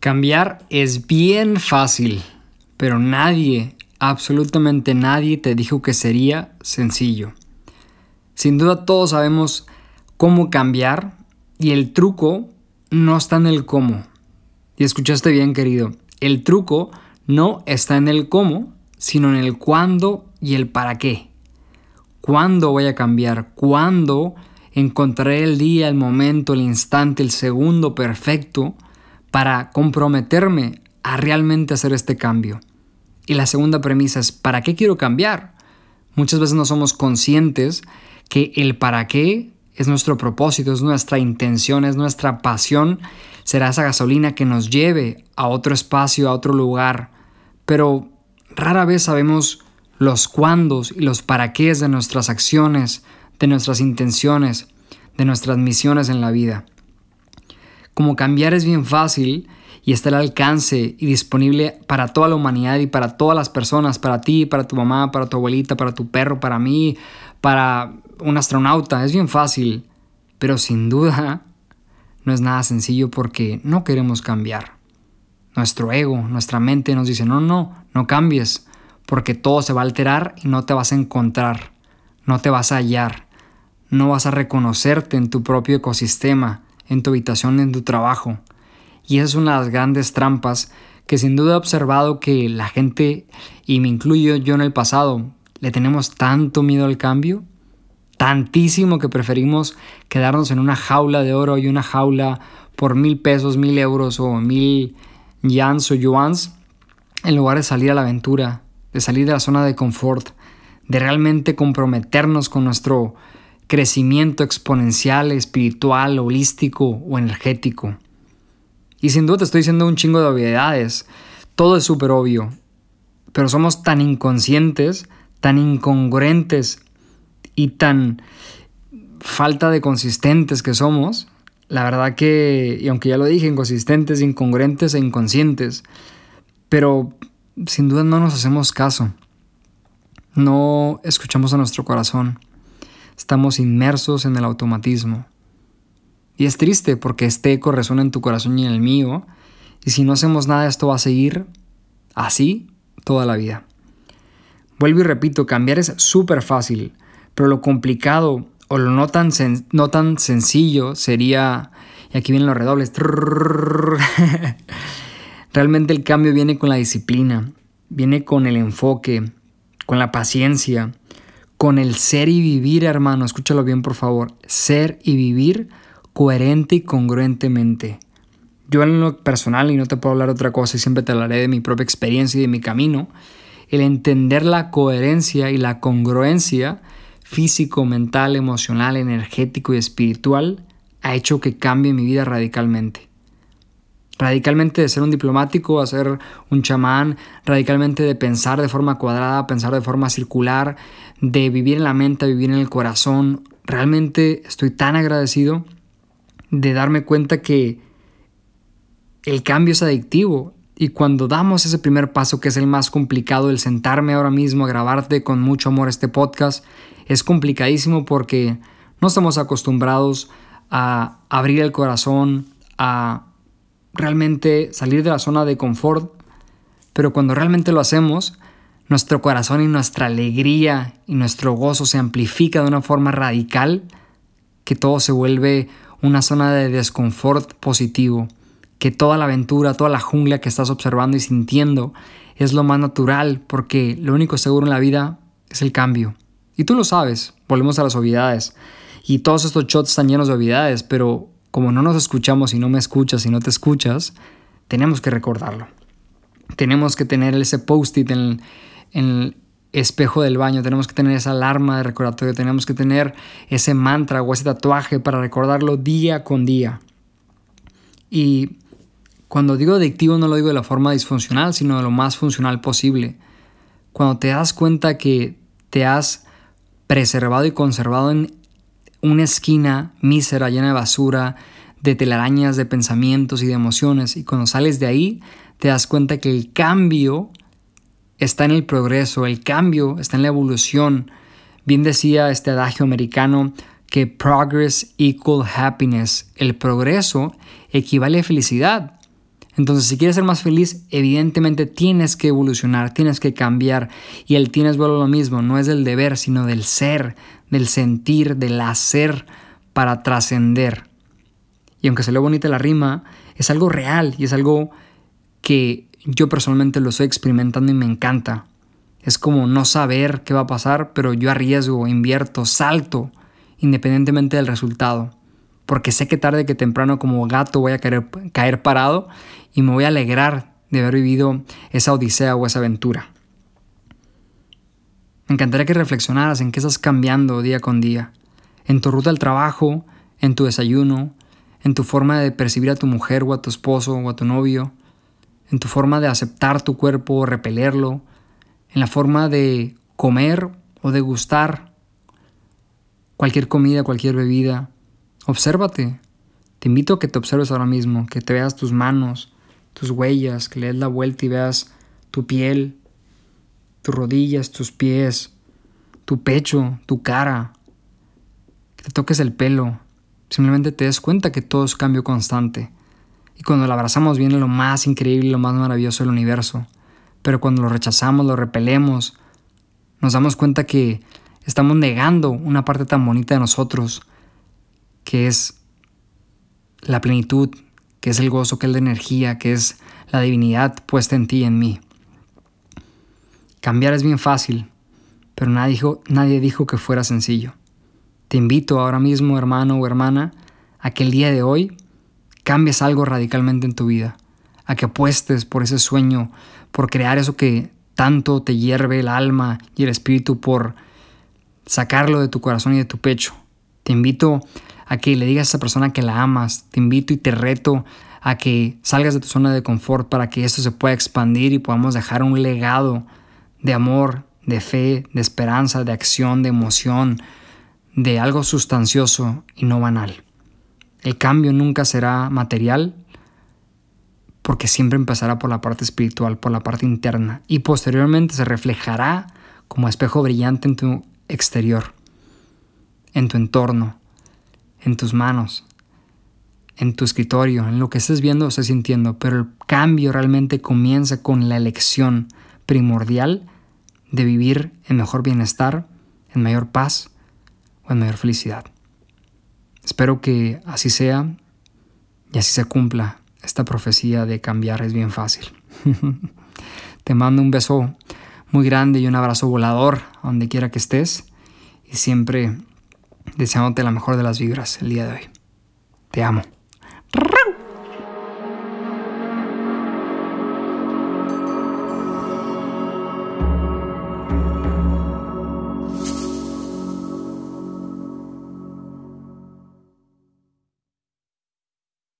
Cambiar es bien fácil, pero nadie, absolutamente nadie te dijo que sería sencillo. Sin duda todos sabemos cómo cambiar y el truco no está en el cómo. Y escuchaste bien, querido, el truco no está en el cómo, sino en el cuándo y el para qué. ¿Cuándo voy a cambiar? ¿Cuándo encontraré el día, el momento, el instante, el segundo perfecto para comprometerme a realmente hacer este cambio? Y la segunda premisa es, ¿para qué quiero cambiar? Muchas veces no somos conscientes que el para qué es nuestro propósito, es nuestra intención, es nuestra pasión, será esa gasolina que nos lleve a otro espacio, a otro lugar. Pero rara vez sabemos los cuándos y los para qué de nuestras acciones, de nuestras intenciones, de nuestras misiones en la vida. Como cambiar es bien fácil y está al alcance y disponible para toda la humanidad y para todas las personas, para ti, para tu mamá, para tu abuelita, para tu perro, para mí, para un astronauta, es bien fácil, pero sin duda no es nada sencillo porque no queremos cambiar. Nuestro ego, nuestra mente nos dice, no, no, no cambies, porque todo se va a alterar y no te vas a encontrar, no te vas a hallar, no vas a reconocerte en tu propio ecosistema, en tu habitación, en tu trabajo. Y esa es una de las grandes trampas que sin duda he observado que la gente, y me incluyo yo en el pasado, le tenemos tanto miedo al cambio, tantísimo que preferimos quedarnos en una jaula de oro y una jaula por mil pesos, mil euros o mil yans o yuans, en lugar de salir a la aventura, de salir de la zona de confort, de realmente comprometernos con nuestro crecimiento exponencial, espiritual, holístico o energético. Y sin duda te estoy diciendo un chingo de obviedades. Todo es súper obvio. Pero somos tan inconscientes, tan incongruentes y tan falta de consistentes que somos. La verdad que, y aunque ya lo dije, inconsistentes, incongruentes e inconscientes. Pero sin duda no nos hacemos caso. No escuchamos a nuestro corazón. Estamos inmersos en el automatismo. Y es triste porque este eco resuena en tu corazón y en el mío. Y si no hacemos nada, esto va a seguir así toda la vida. Vuelvo y repito, cambiar es súper fácil, pero lo complicado o lo no tan, no tan sencillo sería, y aquí vienen los redobles, Realmente el cambio viene con la disciplina, viene con el enfoque, con la paciencia, con el ser y vivir, hermano. Escúchalo bien, por favor. Ser y vivir coherente y congruentemente. Yo en lo personal, y no te puedo hablar otra cosa, y siempre te hablaré de mi propia experiencia y de mi camino, el entender la coherencia y la congruencia físico, mental, emocional, energético y espiritual ha hecho que cambie mi vida radicalmente radicalmente de ser un diplomático a ser un chamán, radicalmente de pensar de forma cuadrada, pensar de forma circular, de vivir en la mente, vivir en el corazón. Realmente estoy tan agradecido de darme cuenta que el cambio es adictivo y cuando damos ese primer paso que es el más complicado, el sentarme ahora mismo a grabarte con mucho amor este podcast, es complicadísimo porque no estamos acostumbrados a abrir el corazón, a realmente salir de la zona de confort, pero cuando realmente lo hacemos, nuestro corazón y nuestra alegría y nuestro gozo se amplifica de una forma radical que todo se vuelve una zona de desconfort positivo, que toda la aventura, toda la jungla que estás observando y sintiendo es lo más natural porque lo único seguro en la vida es el cambio. Y tú lo sabes, volvemos a las obviedades. Y todos estos shots están llenos de obviedades, pero como no nos escuchamos y no me escuchas y no te escuchas, tenemos que recordarlo. Tenemos que tener ese post-it en, el espejo del baño, tenemos que tener esa alarma de recordatorio, tenemos que tener ese mantra o ese tatuaje para recordarlo día con día. Y cuando digo adictivo no lo digo de la forma disfuncional, sino de lo más funcional posible. Cuando te das cuenta que te has preservado y conservado en una esquina mísera llena de basura, de telarañas, de pensamientos y de emociones. Y cuando sales de ahí, te das cuenta que el cambio está en el progreso, el cambio está en la evolución. Bien decía este adagio americano que progress equal happiness. El progreso equivale a felicidad. Entonces, si quieres ser más feliz, evidentemente tienes que evolucionar, tienes que cambiar. Y el tienes vuelve lo mismo, no es del deber, sino del ser, del sentir, del hacer para trascender. Y aunque se le bonita la rima, es algo real y es algo que yo personalmente lo estoy experimentando y me encanta. Es como no saber qué va a pasar, pero yo arriesgo, invierto, salto, independientemente del resultado. Porque sé que tarde que temprano como gato voy a caer, caer parado y me voy a alegrar de haber vivido esa odisea o esa aventura. Me encantaría que reflexionaras en qué estás cambiando día con día. En tu ruta al trabajo, en tu desayuno, en tu forma de percibir a tu mujer o a tu esposo o a tu novio, en tu forma de aceptar tu cuerpo o repelerlo, en la forma de comer o degustar cualquier comida, cualquier bebida. Obsérvate. Te invito a que te observes ahora mismo, que te veas tus manos, tus huellas, que le des la vuelta y veas tu piel, tus rodillas, tus pies, tu pecho, tu cara, que te toques el pelo. Simplemente te des cuenta que todo es cambio constante. Y cuando lo abrazamos viene lo más increíble, lo más maravilloso del universo. Pero cuando lo rechazamos, lo repelemos, nos damos cuenta que estamos negando una parte tan bonita de nosotros, que es la plenitud, que es el gozo, que es la energía, que es la divinidad puesta en ti y en mí. Cambiar es bien fácil, pero nadie dijo, nadie dijo que fuera sencillo. Te invito ahora mismo, hermano o hermana, a que el día de hoy cambies algo radicalmente en tu vida, a que apuestes por ese sueño, por crear eso que tanto te hierve el alma y el espíritu, por sacarlo de tu corazón y de tu pecho. Te invito a que le digas a esa persona que la amas, te invito y te reto a que salgas de tu zona de confort para que esto se pueda expandir y podamos dejar un legado de amor, de fe, de esperanza, de acción, de emoción, de algo sustancioso y no banal. El cambio nunca será material porque siempre empezará por la parte espiritual, por la parte interna y posteriormente se reflejará como espejo brillante en tu exterior, en tu entorno, en tus manos, en tu escritorio, en lo que estés viendo o estés sintiendo, pero el cambio realmente comienza con la elección primordial de vivir en mejor bienestar, en mayor paz o en mayor felicidad. Espero que así sea y así se cumpla esta profecía de cambiar es bien fácil. Te mando un beso muy grande y un abrazo volador a donde quiera que estés y siempre deseándote la mejor de las vibras el día de hoy. Te amo.